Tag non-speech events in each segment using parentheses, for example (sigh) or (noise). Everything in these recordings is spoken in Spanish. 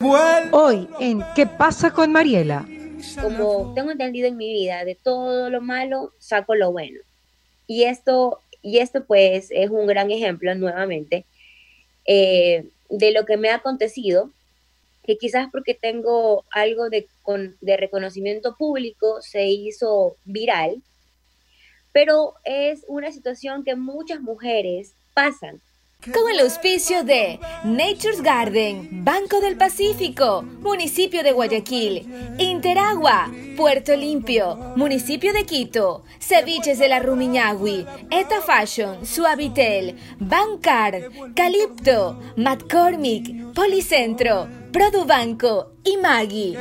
Hoy en ¿Qué pasa con Mariela? Como tengo entendido en mi vida, de todo lo malo saco lo bueno. Y esto, y esto pues es un gran ejemplo nuevamente eh, de lo que me ha acontecido, que quizás porque tengo algo de, de reconocimiento público se hizo viral, pero es una situación que muchas mujeres pasan con el auspicio de Nature's Garden, Banco del Pacífico, Municipio de Guayaquil, Interagua, Puerto Limpio, Municipio de Quito, Ceviches de la Rumiñahui, Eta Fashion, Suavitel, Bancar, Calipto, McCormick, Policentro, Produbanco y Maggi.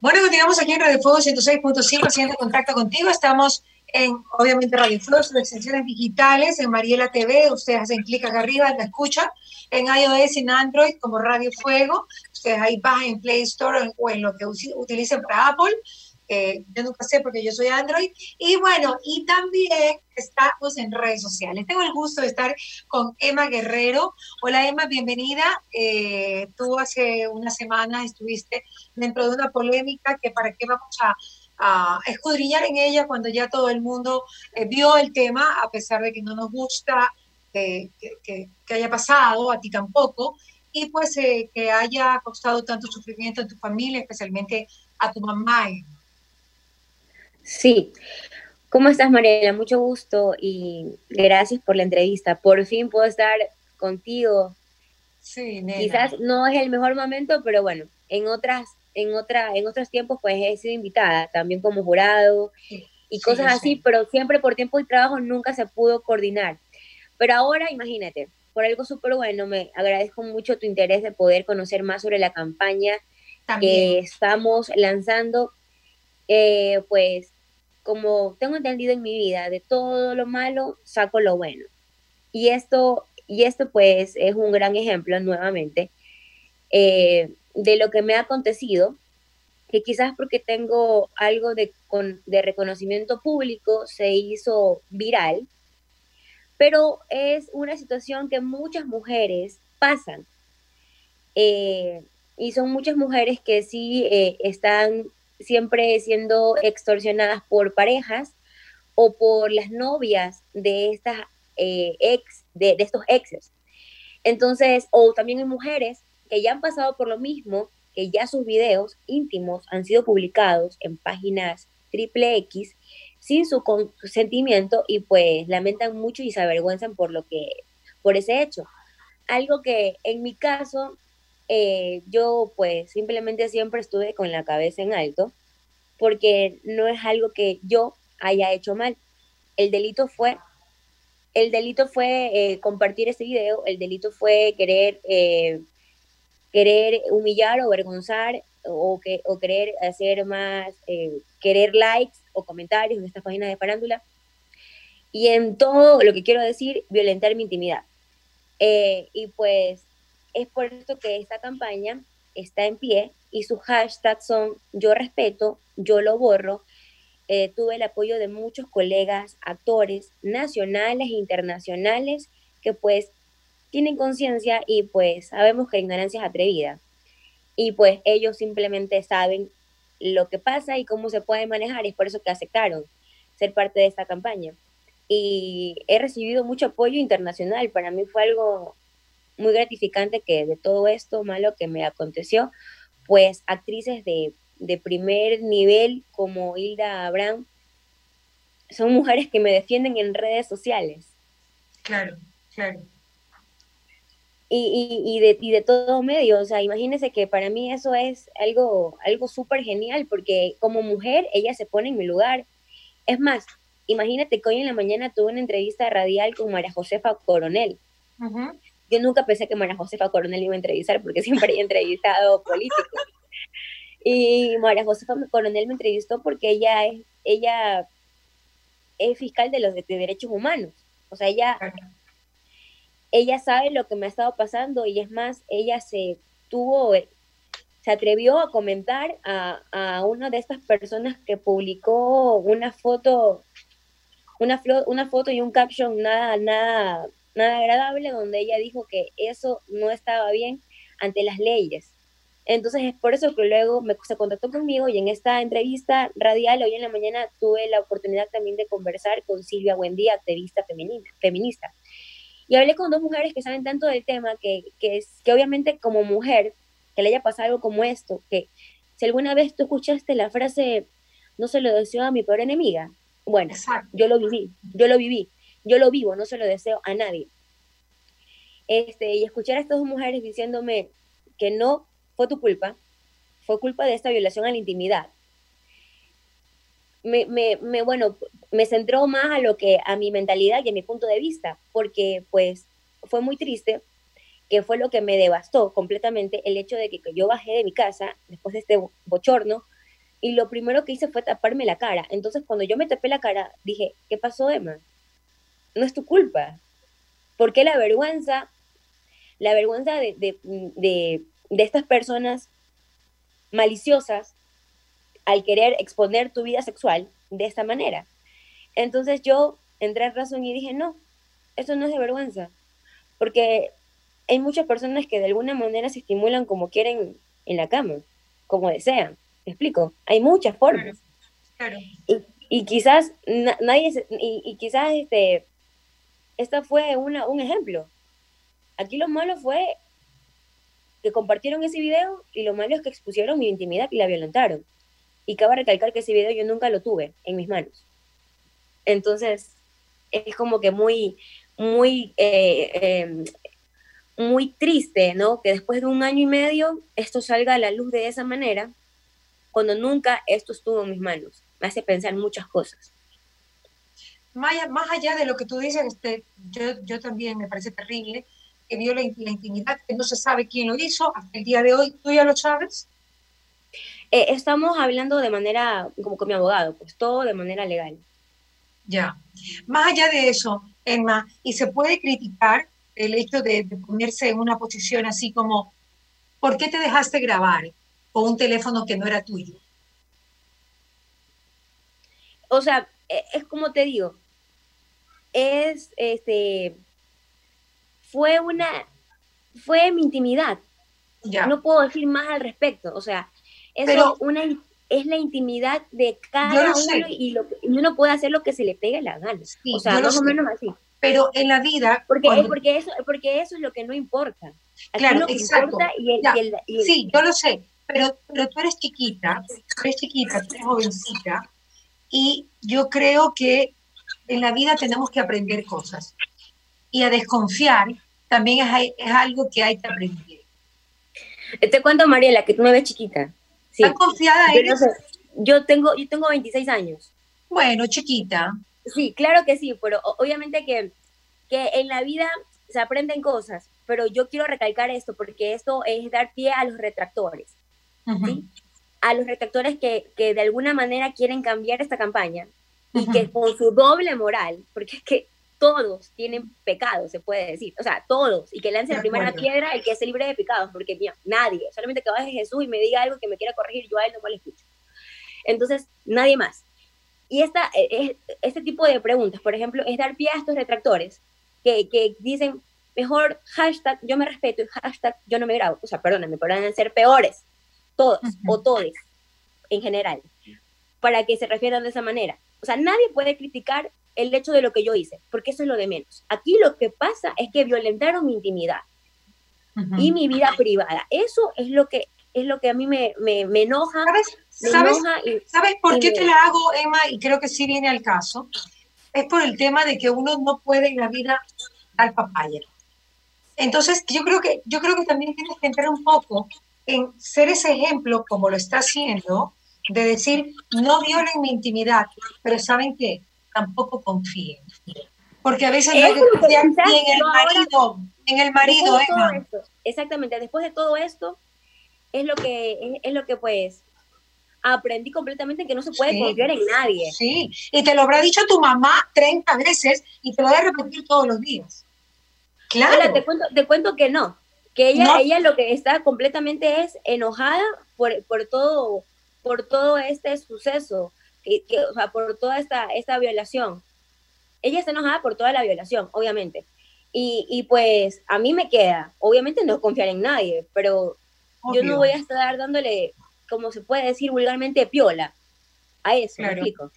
Bueno, continuamos aquí en Radio Fuego 106.5, haciendo contacto contigo. Estamos en, obviamente, Radio Flow, sus extensiones digitales, en Mariela TV, ustedes hacen clic acá arriba, la escucha, en iOS y en Android como Radio Fuego, ustedes ahí bajan en Play Store o en lo que utilicen para Apple, yo nunca sé porque yo soy Android, y bueno, y también estamos en redes sociales. Tengo el gusto de estar con Emma Guerrero. Hola Emma, bienvenida. Eh, tú hace unas semanas estuviste dentro de una polémica que para qué vamos a a escudriñar en ella cuando ya todo el mundo eh, vio el tema, a pesar de que no nos gusta que, haya pasado, a ti tampoco, y pues eh, que haya costado tanto sufrimiento en tu familia, especialmente a tu mamá. Sí. ¿Cómo estás, Mariela? Mucho gusto y gracias por la entrevista. Por fin puedo estar contigo. Sí, nena. Quizás no es el mejor momento, pero bueno, en otras en, otra, en otros tiempos pues he sido invitada también como jurado y cosas así, pero siempre por tiempo y trabajo nunca se pudo coordinar. Pero ahora imagínate, por algo súper bueno, me agradezco mucho tu interés de poder conocer más sobre la campaña que estamos lanzando. Eh, pues como tengo entendido en mi vida, de todo lo malo saco lo bueno. Y esto, y esto pues es un gran ejemplo nuevamente. Eh, de lo que me ha acontecido, que quizás porque tengo algo de, de reconocimiento público se hizo viral, pero es una situación que muchas mujeres pasan. Eh, y son muchas mujeres que sí eh, están siempre siendo extorsionadas por parejas o por las novias de estas eh, ex, de, de, estos exes. Entonces, o también hay mujeres que ya han pasado por lo mismo, que ya sus videos íntimos han sido publicados en páginas triple X sin su consentimiento y pues lamentan mucho y se avergüenzan por lo que, por ese hecho. Algo que en mi caso, eh, yo pues simplemente siempre estuve con la cabeza en alto porque no es algo que yo haya hecho mal. El delito fue, el delito fue eh, compartir ese video, el delito fue querer eh, querer humillar o avergonzar o, que, o querer hacer más, eh, querer likes o comentarios en estas páginas de farándula. Y en todo lo que quiero decir, violentar mi intimidad. Eh, y pues es por esto que esta campaña está en pie y sus hashtags son yo respeto, yo lo borro. Eh, tuve el apoyo de muchos colegas, actores nacionales e internacionales que pues tienen conciencia y pues sabemos que ignorancia es atrevida. Y pues ellos simplemente saben lo que pasa y cómo se puede manejar, y es por eso que aceptaron ser parte de esta campaña. Y he recibido mucho apoyo internacional, para mí fue algo muy gratificante que de todo esto malo que me aconteció, pues actrices de, de primer nivel como Hilda Abraham son mujeres que me defienden en redes sociales. Claro, claro y, y, de, y de todo medio. O sea, imagínense que para mí eso es algo, algo súper genial, porque como mujer ella se pone en mi lugar. Es más, imagínate que hoy en la mañana tuve una entrevista radial con María Josefa Coronel. Yo nunca pensé que María Josefa Coronel iba a entrevistar, porque (laughs) siempre había entrevistado políticos. Y María Josefa Coronel me entrevistó porque ella es, ella es fiscal de los de derechos humanos. O sea, ella ella sabe lo que me ha estado pasando y es más, ella se tuvo, se atrevió a comentar a, a una de estas personas que publicó una foto, una, una foto y un caption nada, nada nada agradable, donde ella dijo que eso no estaba bien ante las leyes. Entonces es por eso que luego me, se contactó conmigo y en esta entrevista radial hoy en la mañana tuve la oportunidad también de conversar con Silvia Buendía, activista femenina, feminista. Y hablé con dos mujeres que saben tanto del tema que, que, es, que obviamente como mujer, que le haya pasado algo como esto, que si alguna vez tú escuchaste la frase, no se lo deseo a mi peor enemiga, bueno, yo lo viví, yo lo viví, yo lo vivo, no se lo deseo a nadie. Este, y escuchar a estas dos mujeres diciéndome que no fue tu culpa, fue culpa de esta violación a la intimidad. Me, me, me, bueno, me centró más a lo que, a mi mentalidad y a mi punto de vista, porque pues fue muy triste, que fue lo que me devastó completamente el hecho de que, yo bajé de mi casa después de este bochorno y lo primero que hice fue taparme la cara. Entonces cuando yo me tapé la cara, dije, ¿qué pasó, Emma? No es tu culpa. ¿Por qué la vergüenza? La vergüenza de, de de estas personas maliciosas al querer exponer tu vida sexual de esta manera. Entonces yo entré en razón y dije, no, eso no es de vergüenza, porque hay muchas personas que de alguna manera se estimulan como quieren en la cama, como desean. ¿Me explico? Hay muchas formas. Claro. Y, quizás nadie, y, y, quizás este, esta fue una, un ejemplo. Aquí lo malo fue que compartieron ese video y lo malo es que expusieron mi intimidad y la violentaron. Y cabe recalcar que ese video yo nunca lo tuve en mis manos. Entonces, es como que muy, muy, eh, em, muy triste, ¿no? Que después de un año y medio esto salga a la luz de esa manera, cuando nunca esto estuvo en mis manos. Me hace pensar muchas cosas. Maya, más allá de lo que tú dices, este, yo, yo también me parece terrible que viola la intimidad, que no se sabe quién lo hizo hasta el día de hoy. ¿Tú ya lo sabes? Eh, estamos hablando de manera, como con mi abogado, pues todo de manera legal. Ya. Más allá de eso, Emma, y se puede criticar el hecho de, ponerse en una posición así como, ¿por qué te dejaste grabar con un teléfono que no era tuyo? O sea, e, es como te digo, es este fue una, fue mi intimidad. No puedo decir más al respecto. O sea, eso una, es la intimidad de cada uno y, lo, uno puede hacer lo que se le pegue la gana. o sea, más o menos así. Pero en la vida... Porque, porque, eso, porque eso es lo que no importa. claro, exacto. sí, yo lo sé. Pero, pero tú eres chiquita, eres chiquita, tú eres jovencita, y yo creo que en la vida tenemos que aprender cosas y a desconfiar también es, algo que hay que aprender. Te cuento, Mariela, que tú me ves chiquita. Sí. confiada yo, tengo, yo tengo 26 años. Bueno, chiquita. Sí, claro que sí, pero obviamente que, que en la vida se aprenden cosas, pero yo quiero recalcar esto porque esto es dar pie a los retractores, a los retractores que, que, de alguna manera quieren cambiar esta campaña y que con su doble moral, porque es que todos tienen pecados, se puede decir, o sea, todos, y que lance la primera piedra el que esté libre de pecados, porque mira, nadie, solamente que baje Jesús y me diga algo que me quiera corregir, yo a él no me lo escucho. Entonces, nadie más. Y esta, e, e, este tipo de preguntas, por ejemplo, es dar pie a estos retractores que, que dicen, mejor hashtag yo me respeto y hashtag yo no me grabo. O sea, perdóname, podrán ser peores, todos o todes en general, para que se refieran de esa manera. O sea, nadie puede criticar el hecho de lo que yo hice, porque eso es lo de menos. Aquí lo que pasa es que violentaron mi intimidad y mi vida privada. Eso es lo que es lo que a mí me, me, me enoja. ¿Sabes, ¿sabes, por qué te la hago, Emma? Y creo que sí viene al caso. Es por el tema de que uno no puede en la vida dar papaya. Entonces, yo creo que, yo creo que también tienes que entrar un poco en ser ese ejemplo, como lo está haciendo, de decir, no violen mi intimidad, pero ¿saben qué? Tampoco confíen. Porque a veces no confiar en el marido, en el marido, exactamente, después de todo esto, es lo que, es, lo que pues aprendí completamente que no se puede confiar en nadie. Sí, y te lo habrá dicho tu mamá 30 veces y te lo va a repetir todos los días. Claro. te, cuento, te cuento que no, que ella, ella lo que está completamente es enojada por, por, todo, por todo este suceso o sea, por toda esta, esta violación. Ella está enojada por toda la violación, obviamente. Y, y, pues a mí me queda, obviamente no confiar en nadie, pero yo no voy a estar dándole, como se puede decir vulgarmente, piola a eso, ¿me explico?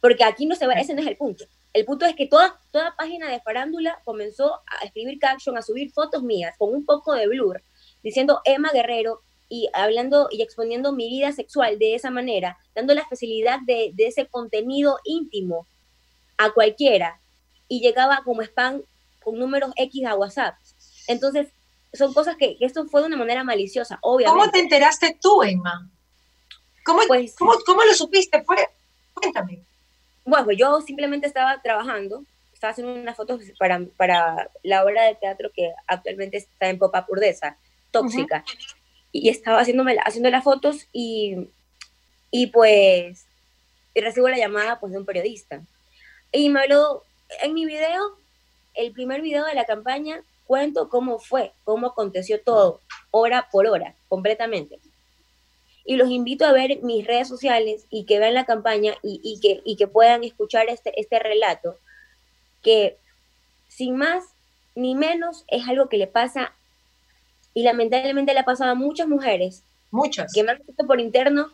Porque aquí no se va, ese no es el punto. El punto es que toda, toda página de farándula comenzó a escribir caption, a subir fotos mías con un poco de blur, diciendo Emma Guerrero y hablando y exponiendo mi vida sexual de esa manera, dando la facilidad de, de ese contenido íntimo a cualquiera y llegaba como spam con números X a WhatsApp. Entonces, son cosas que, esto fue de una manera maliciosa, obviamente. ¿Cómo te enteraste tú, Emma? ¿Cómo, pues, ¿cómo, cómo lo supiste? Cuéntame. Bueno, yo simplemente estaba trabajando, estaba haciendo unas fotos para, para la obra de teatro que actualmente está en Popa Purdesa, Tóxica. Y estaba haciéndome, haciendo las fotos y, y pues y recibo la llamada pues, de un periodista. Y me habló, en mi video, el primer video de la campaña, cuento cómo fue, cómo aconteció todo, hora por hora, completamente y los invito a ver mis redes sociales y que vean la campaña y, que, y que puedan escuchar este, este relato, que sin más ni menos es algo que le pasa y lamentablemente le ha pasado a muchas mujeres. Muchas. Que me han visto por interno,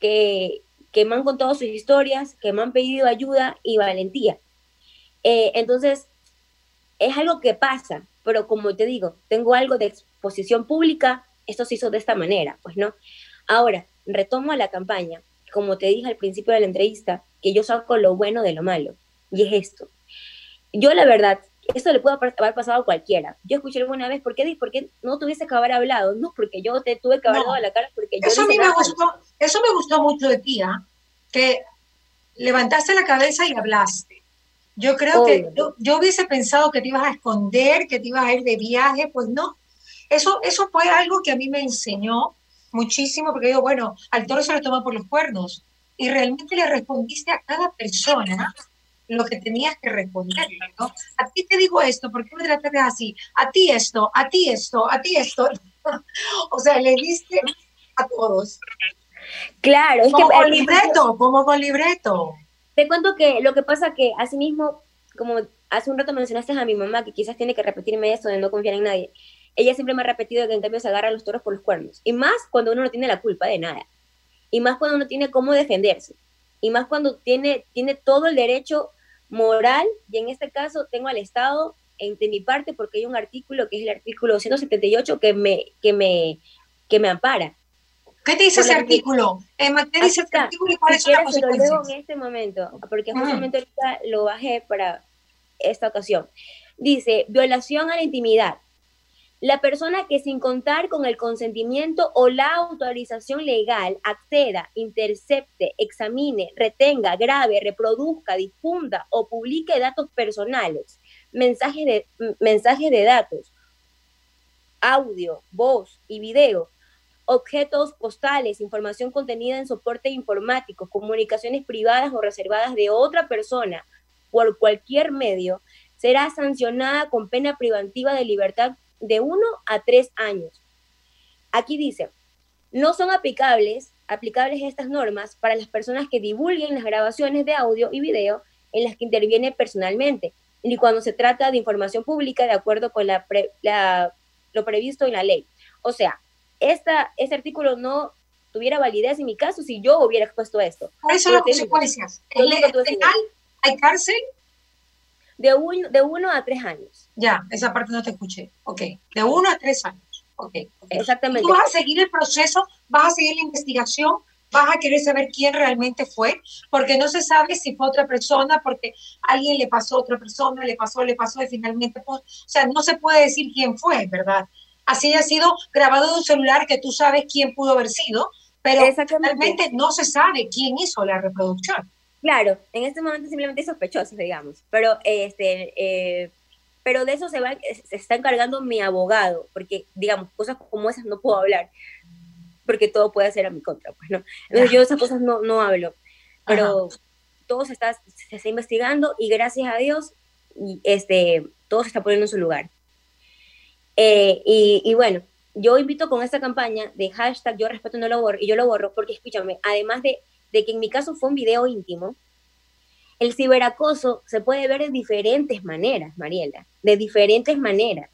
que, que me han contado sus historias, que me han pedido ayuda y valentía. Eh, entonces, es algo que pasa, pero como te digo, tengo algo de exposición pública, esto se hizo de esta manera, pues no. Ahora, retomo a la campaña, como te dije al principio de la entrevista, que yo saco lo bueno de lo malo, y es esto. Yo la verdad, esto le puede haber pasado a cualquiera. Yo escuché alguna vez, ¿por qué, ¿por qué no tuviese que haber hablado? No, porque yo te tuve que haber dado la cara, porque yo... Eso a mí me gustó, eso me gustó mucho de ti, ¿ah? que levantaste la cabeza y hablaste. Yo creo que yo, yo, hubiese pensado que te ibas a esconder, que te ibas a ir de viaje, pues no. Eso, eso fue algo que a mí me enseñó muchísimo porque digo, bueno, al toro se lo toma por los cuernos y realmente le respondiste a cada persona lo que tenías que responder, ¿no? A ti te digo esto, ¿por qué me tratas así? A ti esto, a ti esto, a ti esto. (laughs) o sea, le diste a todos. Claro, es como con libreto, como con libreto. Te cuento que lo que pasa que asimismo, como hace un rato mencionaste a mi mamá, que quizás tiene que repetirme esto de no confiar en nadie, ella siempre me ha repetido que en cambio se agarra a los toros por los cuernos. Y más cuando uno no tiene la culpa de nada. Y más cuando uno tiene cómo defenderse. Y más cuando tiene, tiene todo el derecho moral, y en este caso tengo al Estado en, de mi parte porque hay un artículo que es el artículo 178 que me, que me, que me ampara. ¿Qué te dice ese artículo? ¿Qué dice ese artículo y cuáles son las consecuencias? Lo en este momento, porque justamente ahorita lo bajé para esta ocasión. Dice, violación a la intimidad, la persona que sin contar con el consentimiento o la autorización legal acceda, intercepte, examine, retenga, grave, reproduzca, difunda o publique datos personales, mensajes de, de datos, audio, voz y video, objetos postales, información contenida en soporte informático, comunicaciones privadas o reservadas de otra persona por cualquier medio, será sancionada con pena privativa de libertad de uno a tres años. Aquí dice, no son aplicables, aplicables estas normas para las personas que divulguen las grabaciones de audio y video en las que interviene personalmente, ni cuando se trata de información pública de acuerdo con la, lo previsto en la ley. O sea, esta, este artículo no tuviera validez en mi caso si yo hubiera expuesto esto. ¿Hay cárcel? De, de uno a tres años. Ya, esa parte no te escuché. Ok, de uno a tres años. Ok. Exactamente. Tú vas a seguir el proceso, vas a seguir la investigación, vas a querer saber quién realmente fue, porque no se sabe si fue otra persona, porque alguien le pasó a otra persona, le pasó, le pasó y finalmente, pues, o sea, no se puede decir quién fue, ¿verdad? Así ha sido grabado de un celular que tú sabes quién pudo haber sido, pero realmente no se sabe quién hizo la reproducción. Claro, en este momento simplemente sospechosos, digamos, pero este, eh, pero de eso se va, se está encargando mi abogado, porque digamos cosas como esas no puedo hablar, porque todo puede ser a mi contra, pues no. Entonces yo esas cosas no, no hablo, pero todo se está, se está investigando y gracias a Dios, este, todo se está poniendo en su lugar. Eh, y, y bueno, yo invito con esta campaña de hashtag yo respeto no lo borro, y yo lo borro porque escúchame, además de de que en mi caso fue un video íntimo, el ciberacoso se puede ver de diferentes maneras, Mariela, de diferentes maneras.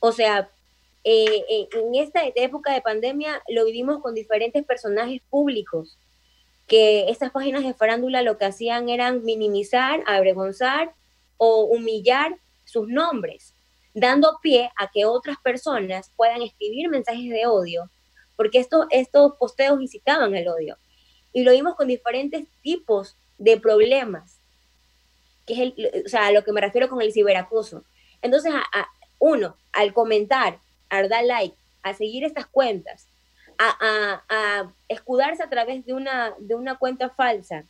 O sea, eh, eh, en esta época de pandemia lo vivimos con diferentes personajes públicos, que estas páginas de farándula lo que hacían eran minimizar, avergonzar o humillar sus nombres, dando pie a que otras personas puedan escribir mensajes de odio, porque estos, estos posteos incitaban al odio. Y lo vimos con diferentes tipos de problemas, que es el, o sea, a lo que me refiero con el ciberacoso. Entonces, a, uno, al comentar, al dar like, a seguir estas cuentas, a, a, escudarse a través de una, de una cuenta falsa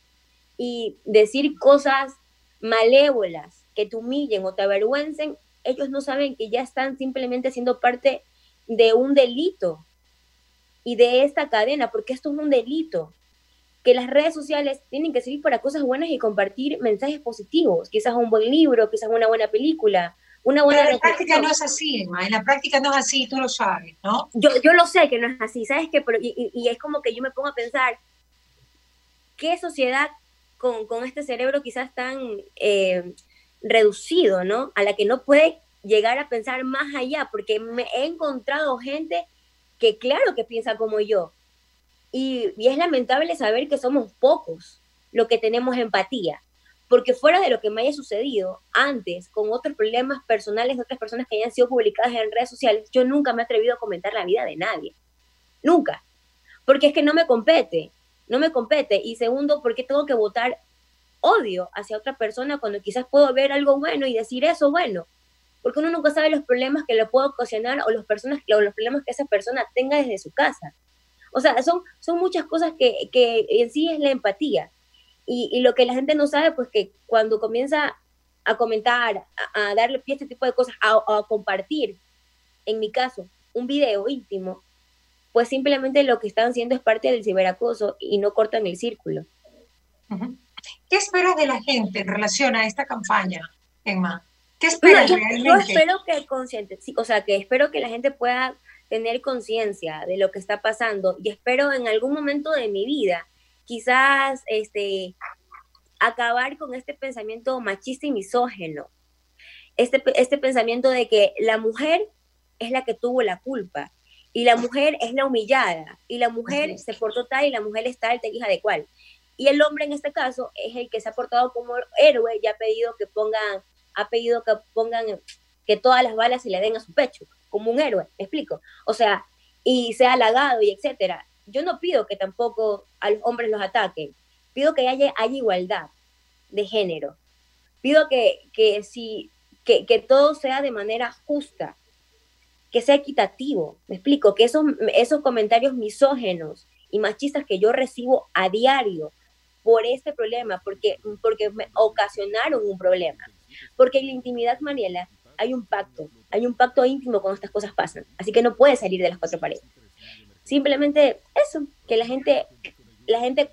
y decir cosas malévolas que te humillen o te avergüencen, ellos no saben que ya están simplemente siendo parte de un delito y de esta cadena, porque esto es un delito que las redes sociales tienen que servir para cosas buenas y compartir mensajes positivos, quizás un buen libro, quizás una buena película, una buena... Pero en la práctica no es así, Emma, en la práctica no es así, tú lo sabes, ¿no? Yo, yo lo sé que no es así, ¿sabes qué? Pero, y, y, es como que yo me pongo a pensar, ¿qué sociedad con, con este cerebro quizás tan eh, reducido, ¿no? A la que no puede llegar a pensar más allá, porque me he encontrado gente que claro que piensa como yo, y, es lamentable saber que somos pocos los que tenemos empatía, porque fuera de lo que me haya sucedido antes con otros problemas personales de otras personas que hayan sido publicadas en redes sociales, yo nunca me he atrevido a comentar la vida de nadie. Nunca. Porque es que no me compete, no me compete. Y segundo, porque tengo que votar odio hacia otra persona cuando quizás puedo ver algo bueno y decir eso bueno. Porque uno nunca sabe los problemas que le puedo ocasionar o los, o los problemas que esa persona tenga desde su casa. O sea, son, son muchas cosas que, que en sí es la empatía. Y, y, lo que la gente no sabe, pues que cuando comienza a comentar, a, darle pie a este tipo de cosas, a, a, compartir, en mi caso, un video íntimo, pues simplemente lo que están haciendo es parte del ciberacoso y no cortan el círculo. ¿Qué esperas de la gente en relación a esta campaña, Emma? ¿Qué esperas yo, realmente? Yo espero que consciente, sí, o sea, que espero que la gente pueda tener conciencia de lo que está pasando y espero en algún momento de mi vida quizás este, acabar con este pensamiento machista y misógeno, este, este pensamiento de que la mujer es la que tuvo la culpa y la mujer es la humillada y la mujer se portó tal y la mujer es tal, te hija de cual. Y el hombre en este caso es el que se ha portado como héroe y ha pedido que pongan, ha pedido que pongan que todas las balas se le den a su pecho como un héroe, ¿me explico? O sea, y sea halagado y etcétera. Yo no pido que tampoco a los hombres los ataquen, pido que haya, haya igualdad de género, pido que, que, si, que, que todo sea de manera justa, que sea equitativo, me explico, que esos, esos comentarios misógenos y machistas que yo recibo a diario por este problema, porque, porque me ocasionaron un problema. Porque en la intimidad, Mariela, hay un pacto, hay un pacto íntimo cuando estas cosas pasan, así que no puede salir de las cuatro paredes. Simplemente eso, que la gente, la gente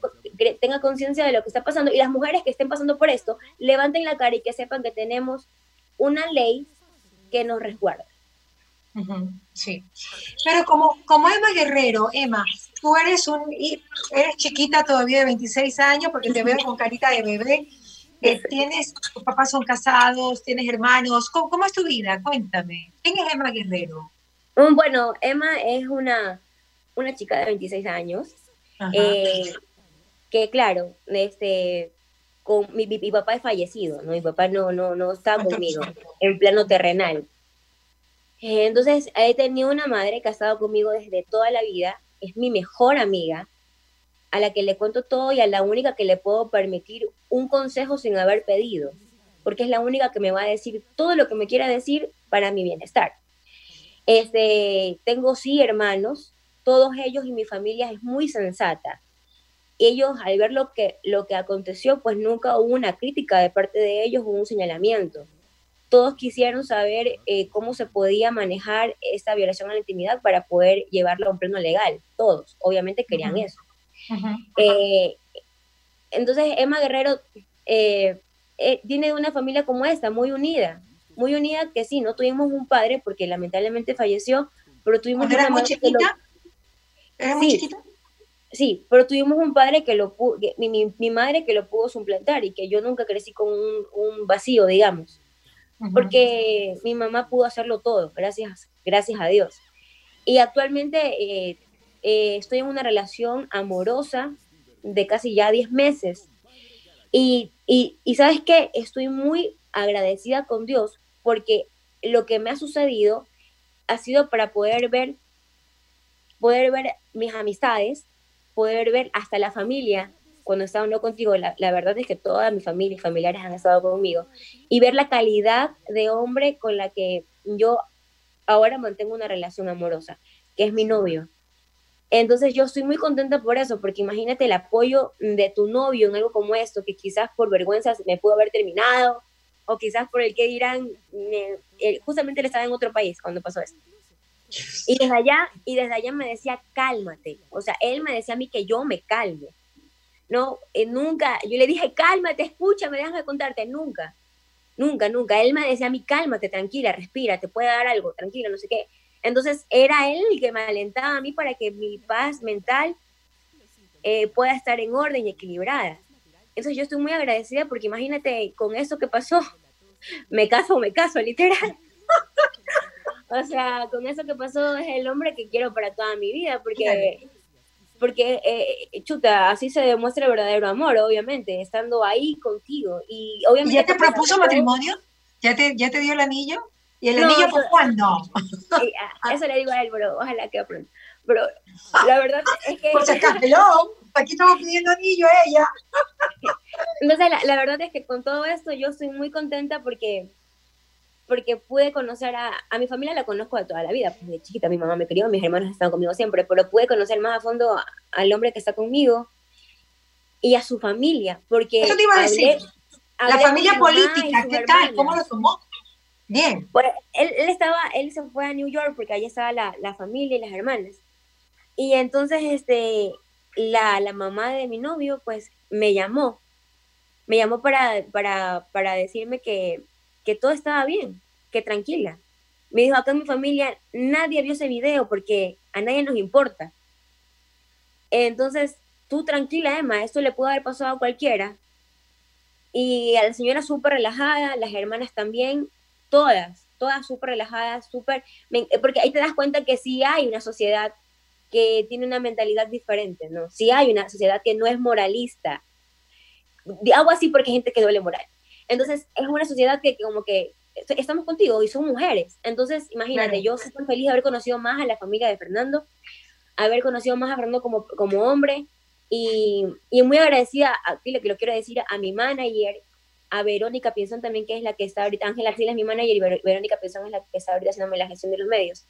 tenga conciencia de lo que está pasando y las mujeres que estén pasando por esto levanten la cara y que sepan que tenemos una ley que nos resguarda. Sí, pero como, como Emma Guerrero, Emma, tú eres un eres chiquita todavía de 26 años porque te veo (laughs) con carita de bebé eh, ¿Tienes, tus papás son casados, tienes hermanos? ¿Cómo, es tu vida? Cuéntame. ¿Quién es Emma Guerrero? Mm, bueno, Emma es una, una chica de 26 años, eh, que claro, este, con, mi, mi, papá es fallecido, ¿no? Mi papá no, no, no está conmigo en plano terrenal. Eh, entonces, he tenido una madre estado conmigo desde toda la vida, es mi mejor amiga, a la que le cuento todo y a la única que le puedo permitir un consejo sin haber pedido, porque es la única que me va a decir todo lo que me quiera decir para mi bienestar. Este, tengo sí hermanos, todos ellos y mi familia es muy sensata. Ellos al ver lo que, lo que aconteció, pues nunca hubo una crítica de parte de ellos o un señalamiento. Todos quisieron saber eh, cómo se podía manejar esta violación a la intimidad para poder llevarlo a un pleno legal. Todos, obviamente querían eso. Eh, entonces, Emma Guerrero eh, eh, tiene una familia como esta, muy unida, muy unida que sí, no tuvimos un padre porque lamentablemente falleció, pero tuvimos una muy chiquita? ¿Era muy chiquita? Sí, pero tuvimos un padre que lo pudo, mi, mi, madre que lo pudo suplantar y que yo nunca crecí con un, vacío, digamos. Porque mi mamá pudo hacerlo todo, gracias, gracias a Dios. Y actualmente eh, eh, estoy en una relación amorosa de casi ya 10 meses. Y, y, sabes qué, estoy muy agradecida con Dios porque lo que me ha sucedido ha sido para poder ver, poder ver mis amistades, poder ver hasta la familia cuando estaba no contigo, la, la, verdad es que toda mi familia y familiares han estado conmigo, y ver la calidad de hombre con la que yo ahora mantengo una relación amorosa, que es mi novio. Entonces yo estoy muy contenta por eso, porque imagínate el apoyo de tu novio en algo como esto, que quizás por vergüenza me pudo haber terminado, o quizás por el que dirán, justamente él estaba en otro país cuando pasó esto. Y desde allá, y desde allá me decía, cálmate. O sea, él me decía a mí que yo me calme. No, eh, nunca, yo le dije, cálmate, escúchame, déjame contarte, nunca. Nunca, nunca. Él me decía a mí, cálmate, tranquila, respira, te puede dar algo, tranquilo, no sé qué. Entonces era él el que me alentaba a mí para que mi paz mental eh, pueda estar en orden y equilibrada. Entonces yo estoy muy agradecida porque imagínate con eso que pasó, (laughs) me caso, me caso, literal. (laughs) o sea, con eso que pasó es el hombre que quiero para toda mi vida, porque, porque eh, chuta, así se demuestra el verdadero amor, obviamente, estando ahí contigo. Y obviamente... ¿Ya te propuso matrimonio? ¿Ya te, ¿Ya te dio el anillo? ¿Y el anillo por cuándo? Ah, eso le digo a él, pero ojalá que pronto. Pero la verdad es que... Por si acaso, aquí estamos pidiendo anillo a ella. (laughs) Entonces, la, la, verdad es que con todo esto yo estoy muy contenta porque, porque pude conocer a, a mi familia, la conozco de toda la vida. Pues de chiquita mi mamá me crió, mis hermanos están conmigo siempre, pero pude conocer más a fondo al hombre que está conmigo y a su familia. Porque Eso te iba a decir. la familia política, ¿qué tal? ¿Cómo lo tomó? Bien. Bueno, él, él, estaba, él se fue a New York porque allí estaba la, la familia y las hermanas. Y entonces, este, la, la mamá de mi novio, pues, me llamó. Me llamó para, para, para decirme que, que todo estaba bien, que tranquila. Me dijo, acá en mi familia nadie vio ese video porque a nadie nos importa. Entonces, tú tranquila, Emma, esto le pudo haber pasado a cualquiera. Y a la señora súper relajada, las hermanas también, todas, todas súper relajadas, súper, porque ahí te das cuenta que sí hay una sociedad que tiene una mentalidad diferente, ¿no? Sí hay una sociedad que no es moralista. Hago así porque hay gente que duele moral. Entonces, es una sociedad que, como que estamos contigo y son mujeres. Entonces, imagínate, yo estoy feliz de haber conocido más a la familia de Fernando, haber conocido más a Fernando como, como hombre y, y muy agradecida, aquí lo que lo quiero decir, a mi manager, a Verónica Pinzón también, que es la que está ahorita, Ángela Arcila es mi manager y Verónica Pinzón es la que está ahorita haciéndome la gestión de los medios.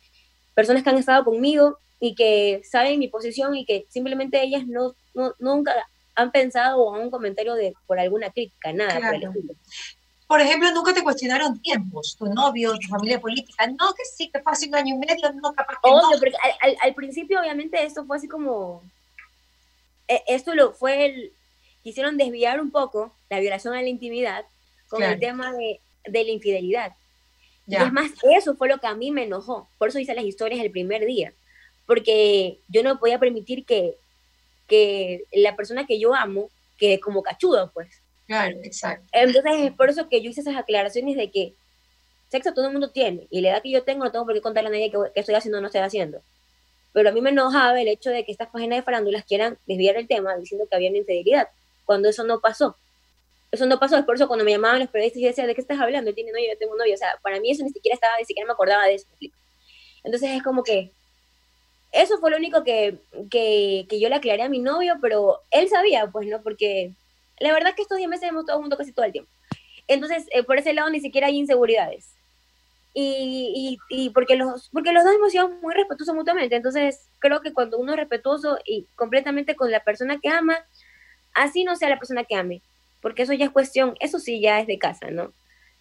Personas que han estado conmigo y que saben mi posición y que simplemente ellas no, nunca han pensado o un comentario de por alguna crítica, nada por ejemplo, nunca te cuestionaron tiempos, tu novio, tu familia política, no, que sí, que fue hace un año y medio, no, capaz que no. Porque al, principio, obviamente, esto fue así como, e, esto lo fue, el, quisieron desviar un poco la violación a la intimidad con el tema de, de la infidelidad. Y es más, eso fue lo que a mí me enojó, por eso hice las historias el primer día porque yo no podía permitir que, que la persona que yo amo quede como cachudo, pues. Claro, exacto. Entonces es por eso que yo hice esas aclaraciones de que sexo todo el mundo tiene, y la edad que yo tengo no tengo por qué contarle a nadie que, estoy haciendo o no estoy haciendo. Pero a mí me enojaba el hecho de que estas páginas de farándulas quieran desviar el tema diciendo que había una infidelidad, cuando eso no pasó. Eso no pasó, es por eso cuando me llamaban los periodistas y decía, ¿de qué estás hablando? Él tiene novio, yo tengo novio. O sea, para mí eso ni siquiera estaba, ni siquiera me acordaba de eso. Entonces es como que eso fue lo único que, que, que, yo le aclaré a mi novio, pero él sabía, pues, ¿no? Porque la verdad es que estos 10 meses hemos estado juntos casi todo el tiempo. Entonces, eh, por ese lado ni siquiera hay inseguridades. Y, y, y, porque, los, porque los dos hemos sido muy respetuosos mutuamente. Entonces, creo que cuando uno es respetuoso y completamente con la persona que ama, así no sea la persona que ame. Porque eso ya es cuestión, eso sí ya es de casa, ¿no?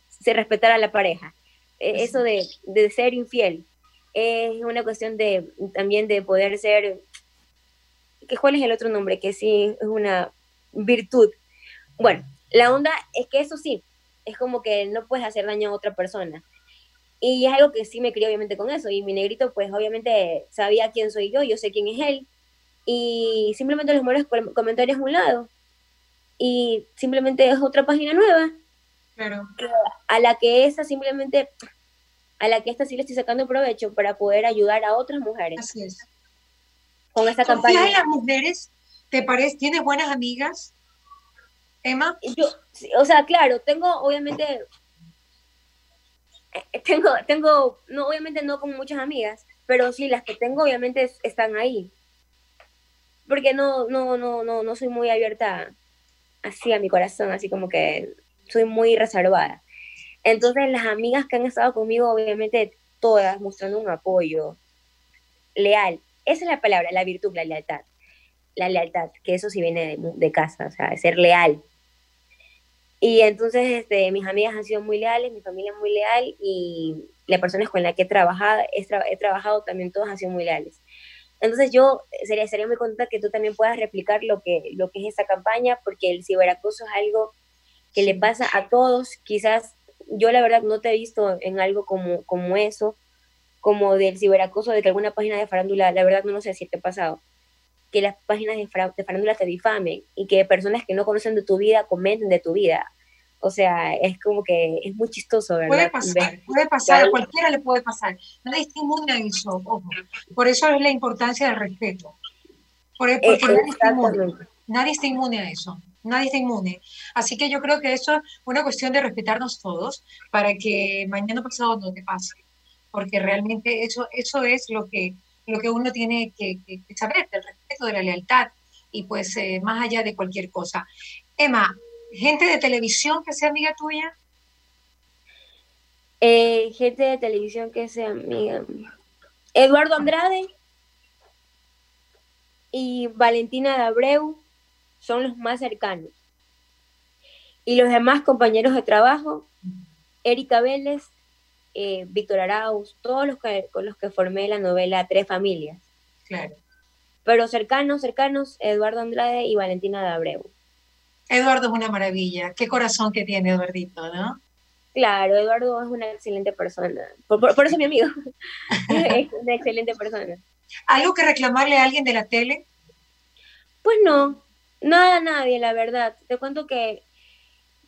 Se respetar a la pareja. Eh, eso de, de ser infiel es una cuestión de también de poder ser, ¿cuál es el otro nombre? Que sí es una virtud. Bueno, la onda es que eso sí, es como que no puedes hacer daño a otra persona. Y es algo que sí me crió obviamente con eso. Y mi negrito pues obviamente sabía quién soy yo, yo sé quién es él. Y simplemente los mueres comentarios a un lado y simplemente es otra página nueva. Claro. A la que esa simplemente, a la que esta sí le estoy sacando provecho para poder ayudar a otras mujeres. Así es. Con esta campaña. en las mujeres? ¿Te parece? ¿Tienes buenas amigas? Emma. Yo, o sea, claro, tengo obviamente eh, tengo, tengo, no, obviamente no con muchas amigas, pero sí, las que tengo obviamente están ahí. Porque no, no, no, no, no soy muy abierta así a mi corazón, así como que soy muy reservada. Entonces las amigas que han estado conmigo, obviamente todas mostrando un apoyo leal. Esa es la palabra, la virtud, la lealtad. La lealtad, que eso sí viene de, de casa, o sea, ser leal. Y entonces este, mis amigas han sido muy leales, mi familia muy leal y las personas con las que he trabajado, he, trabajado también todos han sido muy leales. Entonces yo sería, sería muy contenta que tú también puedas replicar lo que, lo que es esa campaña, porque el ciberacoso es algo que le pasa a todos. Quizás yo la verdad no te he visto en algo como, como eso, como del ciberacoso, de que alguna página de farándula, la verdad no, lo sé si te ha pasado, que las páginas de, de farándula te difamen y que personas que no conocen de tu vida comenten de tu vida. O sea, es como que es muy chistoso, ¿verdad? Puede pasar, puede pasar, a cualquiera le puede pasar. Nadie está inmune a eso, ojo. Por eso es la importancia del respeto. Por, porque nadie, está inmune, nadie está inmune a eso. Nadie está inmune. Así que yo creo que eso es una cuestión de respetarnos todos para que mañana pasado no te pase. Porque realmente eso, eso es lo que, lo que uno tiene que, saber, del respeto, de la lealtad y pues eh, más allá de cualquier cosa. Emma, gente de televisión que sea amiga tuya? Eh, gente de televisión que sea amiga. Eduardo Andrade y Valentina de Abreu son los más cercanos. Y los demás compañeros de trabajo, Erika Vélez, eh, Víctor Arauz, todos los que, con los que formé la novela Tres Familias. Claro. Pero cercanos, cercanos, Eduardo Andrade y Valentina de Abreu. Eduardo es una maravilla. Qué corazón que tiene Eduardito, ¿no? Claro, Eduardo es una excelente persona. Por, eso es mi amigo. (laughs) (laughs) es una excelente persona. ¿Algo que reclamarle a alguien de la tele? Pues no, nada a nadie, la verdad. Te cuento que,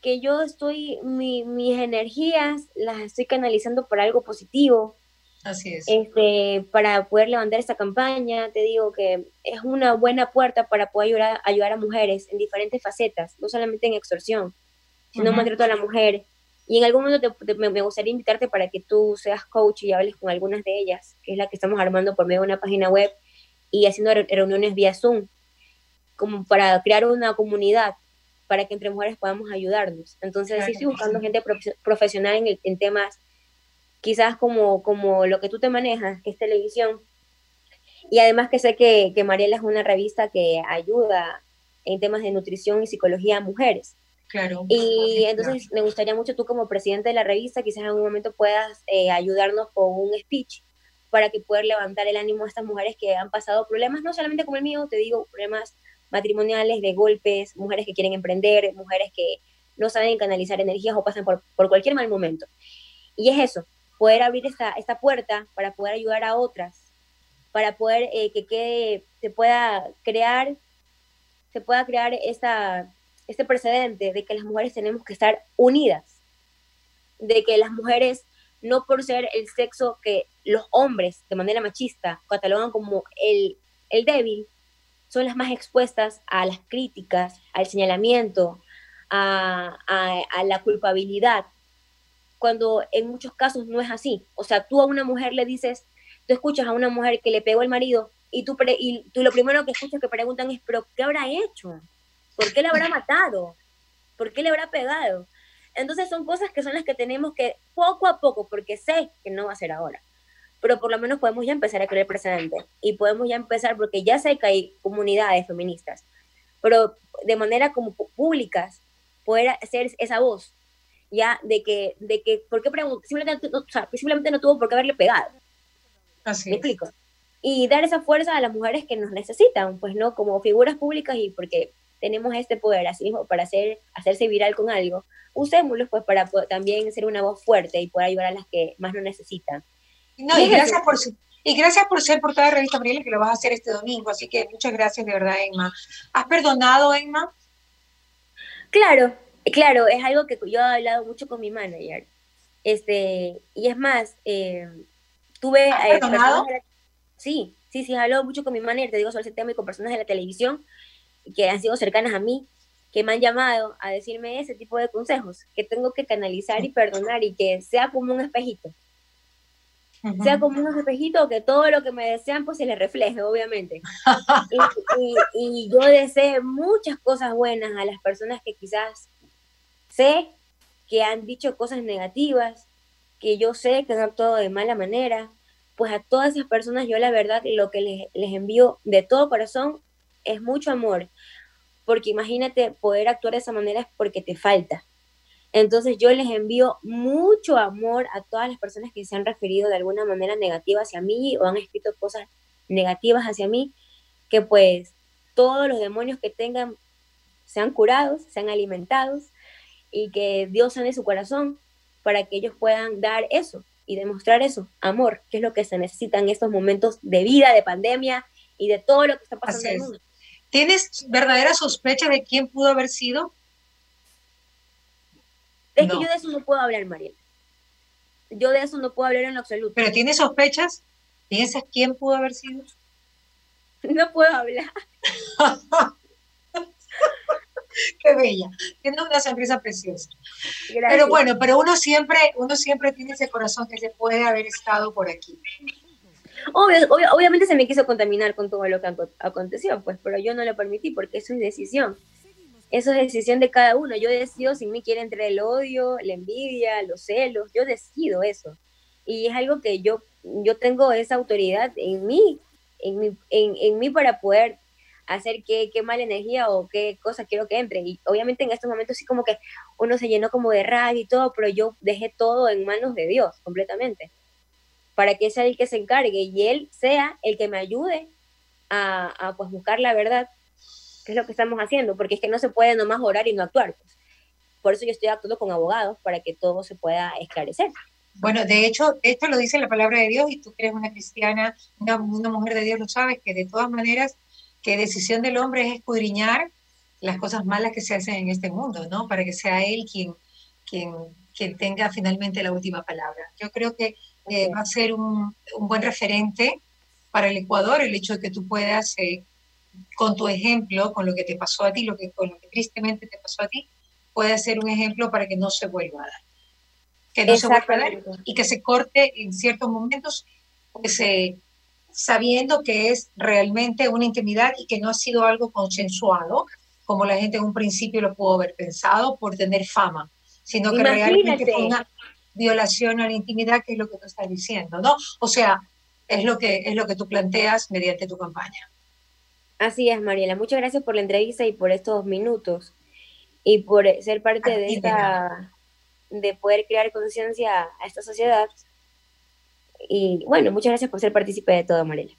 que yo estoy, mis energías las estoy canalizando por algo positivo. Así es. Este, para poder levantar esta campaña, te digo que es una buena puerta para poder ayudar, ayudar a mujeres en diferentes facetas, no solamente en extorsión, sino uh maltrato a la mujer. Y en algún momento me, gustaría invitarte para que tú seas coach y hables con algunas de ellas, que es la que estamos armando por medio de una página web y haciendo reuniones vía Zoom, como para crear una comunidad para que entre mujeres podamos ayudarnos. Entonces, sí estoy buscando gente profesional en, en temas quizás como, como lo que tú te manejas, que es televisión. Y además que sé que, que Mariela es una revista que ayuda en temas de nutrición y psicología a mujeres. Claro. Y entonces me gustaría mucho tú como presidente de la revista, quizás en algún momento puedas eh, ayudarnos con un speech para que levantar el ánimo a estas mujeres que han pasado problemas, no solamente como el mío, te digo, problemas matrimoniales, de golpes, mujeres que quieren emprender, mujeres que no saben canalizar energías o pasan por, por cualquier mal momento. Y es eso, poder abrir esta, esta puerta para poder ayudar a otras, para poder eh, que quede, se pueda crear, se pueda crear esta, este precedente de que las mujeres tenemos que estar unidas, de que las mujeres, no por ser el sexo que los hombres de manera machista catalogan como el, el débil, son las más expuestas a las críticas, al señalamiento, a, a, a la culpabilidad, cuando en muchos casos no es así. O sea, tú a una mujer le dices, tú escuchas a una mujer que le pegó el marido y tú, y tú lo primero que escuchas que preguntan es, pero ¿qué habrá hecho? ¿Por qué le habrá matado? ¿Por qué le habrá pegado? Entonces son cosas que son las que tenemos que poco a poco, porque sé que no va a ser ahora, pero por lo menos podemos ya empezar a creer precedente y podemos ya empezar, porque ya sé que hay comunidades feministas, pero de manera como públicas, poder hacer esa voz ya de que, de que ¿por qué simplemente, no, o sea, simplemente no tuvo por qué haberle pegado. Así ¿Me explico? Y dar esa fuerza a las mujeres que nos necesitan, pues no, como figuras públicas y porque tenemos este poder así mismo para hacer, hacerse viral con algo, usémoslo pues para también ser una voz fuerte y poder ayudar a las que más lo necesitan. No, y gracias por, Y gracias por ser portada de Revista Mariela, que lo vas a hacer este domingo. Así que muchas gracias de verdad, Emma. ¿Has perdonado, Emma? Claro, claro, es algo que yo he hablado mucho con mi manager. Este, y es más, eh, tuve... ¿Has eh, personas la- sí, sí, sí, he hablado mucho con mi manager, te digo sobre ese tema y con personas de la televisión que han sido cercanas a mí, que me han llamado a decirme ese tipo de consejos, que tengo que canalizar y perdonar y que sea como un espejito. Sea como un espejito que todo lo que me desean pues se les refleje, obviamente. (laughs) Y, y- y yo deseo muchas cosas buenas a las personas que quizás sé que han dicho cosas negativas, que yo sé que han actuado de mala manera, pues a todas esas personas yo la verdad lo que les, les envío de todo corazón es mucho amor, porque imagínate poder actuar de esa manera es porque te falta. Entonces yo les envío mucho amor a todas las personas que se han referido de alguna manera negativa hacia mí o han escrito cosas negativas hacia mí, que pues todos los demonios que tengan sean curados, sean alimentados y que Dios sane su corazón para que ellos puedan dar eso y demostrar eso, amor, que es lo que se necesita en estos momentos de vida, de pandemia y de todo lo que está pasando en el mundo. ¿Tienes verdadera sospecha de quién pudo haber sido? Es No. que yo de eso no puedo hablar, Mariela. Yo de eso no puedo hablar en lo absoluto. ¿Pero tienes sospechas? ¿Piensas quién pudo haber sido? (laughs) No puedo hablar. (laughs) (laughs) Qué bella. Tienes una sonrisa preciosa. Gracias. Pero bueno, pero uno siempre, uno siempre tiene ese corazón que se puede haber estado por aquí. Obvio- obvio- obviamente se me quiso contaminar con todo lo que aco- aconteció, pues, pero yo no lo permití porque eso es decisión. Eso es decisión de cada uno. Yo decido si me quiere entre el odio, la envidia, los celos. Yo decido eso. Y es algo que yo, yo tengo esa autoridad en mí, en mí, en, en mí para poder hacer qué, qué mala energía o qué cosa quiero que entre. Y obviamente en estos momentos sí como que uno se llenó como de rabia y todo, pero yo dejé todo en manos de Dios completamente para que sea el que se encargue y él sea el que me ayude a, a, pues buscar la verdad, que es lo que estamos haciendo, porque es que no se puede nomás orar y no actuar. pues. Por eso yo estoy actuando con abogados para que todo se pueda esclarecer. Bueno, de hecho, esto lo dice la palabra de Dios y tú que eres una cristiana, una, una mujer de Dios, lo sabes, que de todas maneras, que decisión del hombre es escudriñar las cosas malas que se hacen en este mundo, ¿no? Para que sea él quien, quien, quien tenga finalmente la última palabra. Yo creo que eh, va a ser un, un, buen referente para el Ecuador el hecho de que tú puedas, eh, con tu ejemplo, con lo que te pasó a ti, lo que, con lo que tristemente te pasó a ti, puedas ser un ejemplo para que no se vuelva a dar. Que no se vuelva a dar y que se corte en ciertos momentos, pues, eh, sabiendo que es realmente una intimidad y que no ha sido algo consensuado, como la gente en un principio lo pudo haber pensado por tener fama, sino que Imagínate. realmente fue una violación a la intimidad, que es lo que tú estás diciendo, ¿no? O sea, es lo que, es lo que tú planteas mediante tu campaña. Así es, Mariela. Muchas gracias por la entrevista y por estos minutos y por ser parte de esta, de poder crear conciencia a esta sociedad. Y bueno, muchas gracias por ser partícipe de todo, Mariela.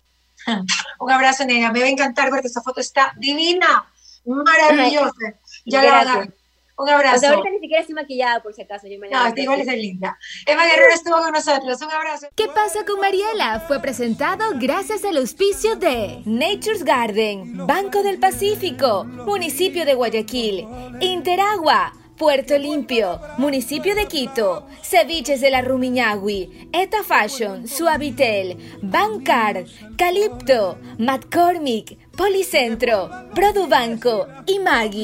(laughs) Un abrazo, nena. Me va a encantar verte. Esta foto está divina, maravillosa. (laughs) Ya la van a- Gracias. Un O sea, abrazo. ahorita ni siquiera estoy maquillada, por si acaso. Yo me la No, levanté igual es linda. Emma Guerrero estuvo con nosotros. Un abrazo. ¿Qué pasa con Mariela? Fue presentado gracias al auspicio de Nature's Garden, Banco del Pacífico, Municipio de Guayaquil, Interagua, Puerto Limpio, Municipio de Quito, Ceviches de la Rumiñahui, Eta Fashion, Suavitel, Bancard, Calipto, McCormick, Policentro, Produbanco y Maggi.